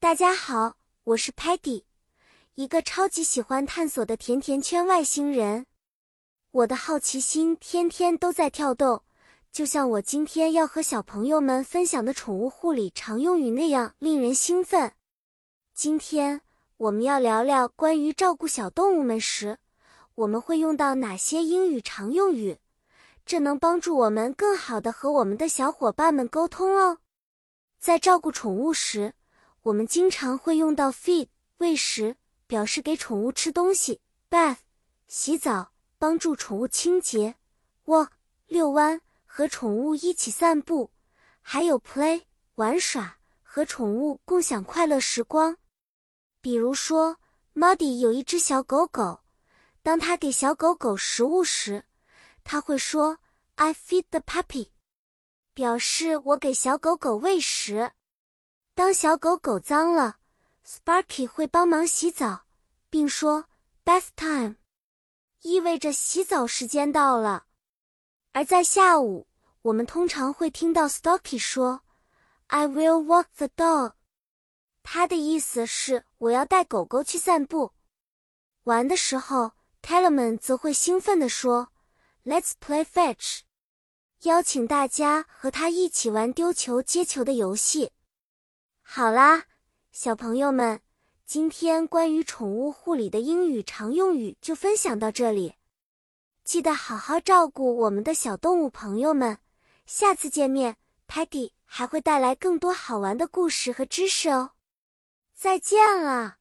大家好，我是 Patty，一个超级喜欢探索的甜甜圈外星人。我的好奇心天天都在跳动，就像我今天要和小朋友们分享的宠物护理常用语那样令人兴奋。今天我们要聊聊关于照顾小动物们时，我们会用到哪些英语常用语，这能帮助我们更好的和我们的小伙伴们沟通哦。在照顾宠物时，我们经常会用到 feed 喂食，表示给宠物吃东西；bath 洗澡，帮助宠物清洁；walk 遛弯，和宠物一起散步；还有 play 玩耍，和宠物共享快乐时光。比如说，Muddy 有一只小狗狗，当他给小狗狗食物时，他会说 "I feed the puppy"，表示我给小狗狗喂食。当小狗狗脏了，Sparky 会帮忙洗澡，并说 “bath time”，意味着洗澡时间到了。而在下午，我们通常会听到 Stocky 说 “I will walk the dog”，他的意思是我要带狗狗去散步。玩的时候，Tellerman 则会兴奋地说 “Let's play fetch”，邀请大家和他一起玩丢球、接球的游戏。好啦，小朋友们，今天关于宠物护理的英语常用语就分享到这里。记得好好照顾我们的小动物朋友们。下次见面，Patty 还会带来更多好玩的故事和知识哦。再见了。